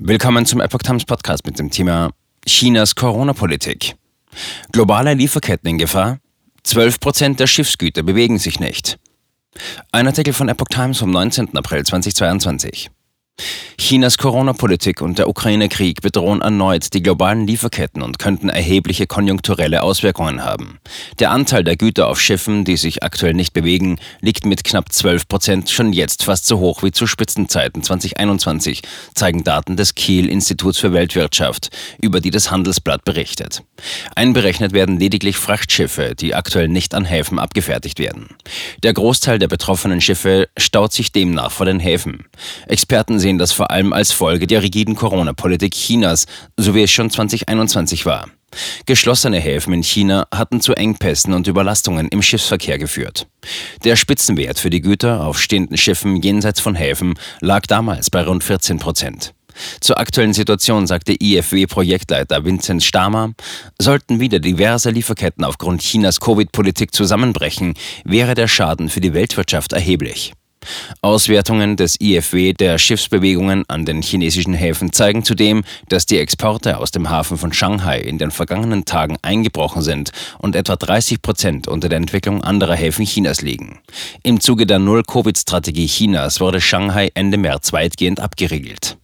Willkommen zum Epoch Times Podcast mit dem Thema Chinas Corona-Politik. Globale Lieferketten in Gefahr? 12 Prozent der Schiffsgüter bewegen sich nicht. Ein Artikel von Epoch Times vom 19. April 2022. Chinas Corona-Politik und der Ukraine-Krieg bedrohen erneut die globalen Lieferketten und könnten erhebliche konjunkturelle Auswirkungen haben. Der Anteil der Güter auf Schiffen, die sich aktuell nicht bewegen, liegt mit knapp 12 Prozent schon jetzt fast so hoch wie zu Spitzenzeiten 2021, zeigen Daten des Kiel-Instituts für Weltwirtschaft, über die das Handelsblatt berichtet. Einberechnet werden lediglich Frachtschiffe, die aktuell nicht an Häfen abgefertigt werden. Der Großteil der betroffenen Schiffe staut sich demnach vor den Häfen. Experten sehen das vor allem als Folge der rigiden Corona-Politik Chinas, so wie es schon 2021 war. Geschlossene Häfen in China hatten zu Engpässen und Überlastungen im Schiffsverkehr geführt. Der Spitzenwert für die Güter auf stehenden Schiffen jenseits von Häfen lag damals bei rund 14 Prozent. Zur aktuellen Situation sagte IFW-Projektleiter Vincent Stamer, sollten wieder diverse Lieferketten aufgrund Chinas Covid-Politik zusammenbrechen, wäre der Schaden für die Weltwirtschaft erheblich. Auswertungen des IFW der Schiffsbewegungen an den chinesischen Häfen zeigen zudem, dass die Exporte aus dem Hafen von Shanghai in den vergangenen Tagen eingebrochen sind und etwa 30 Prozent unter der Entwicklung anderer Häfen Chinas liegen. Im Zuge der Null-Covid-Strategie Chinas wurde Shanghai Ende März weitgehend abgeriegelt.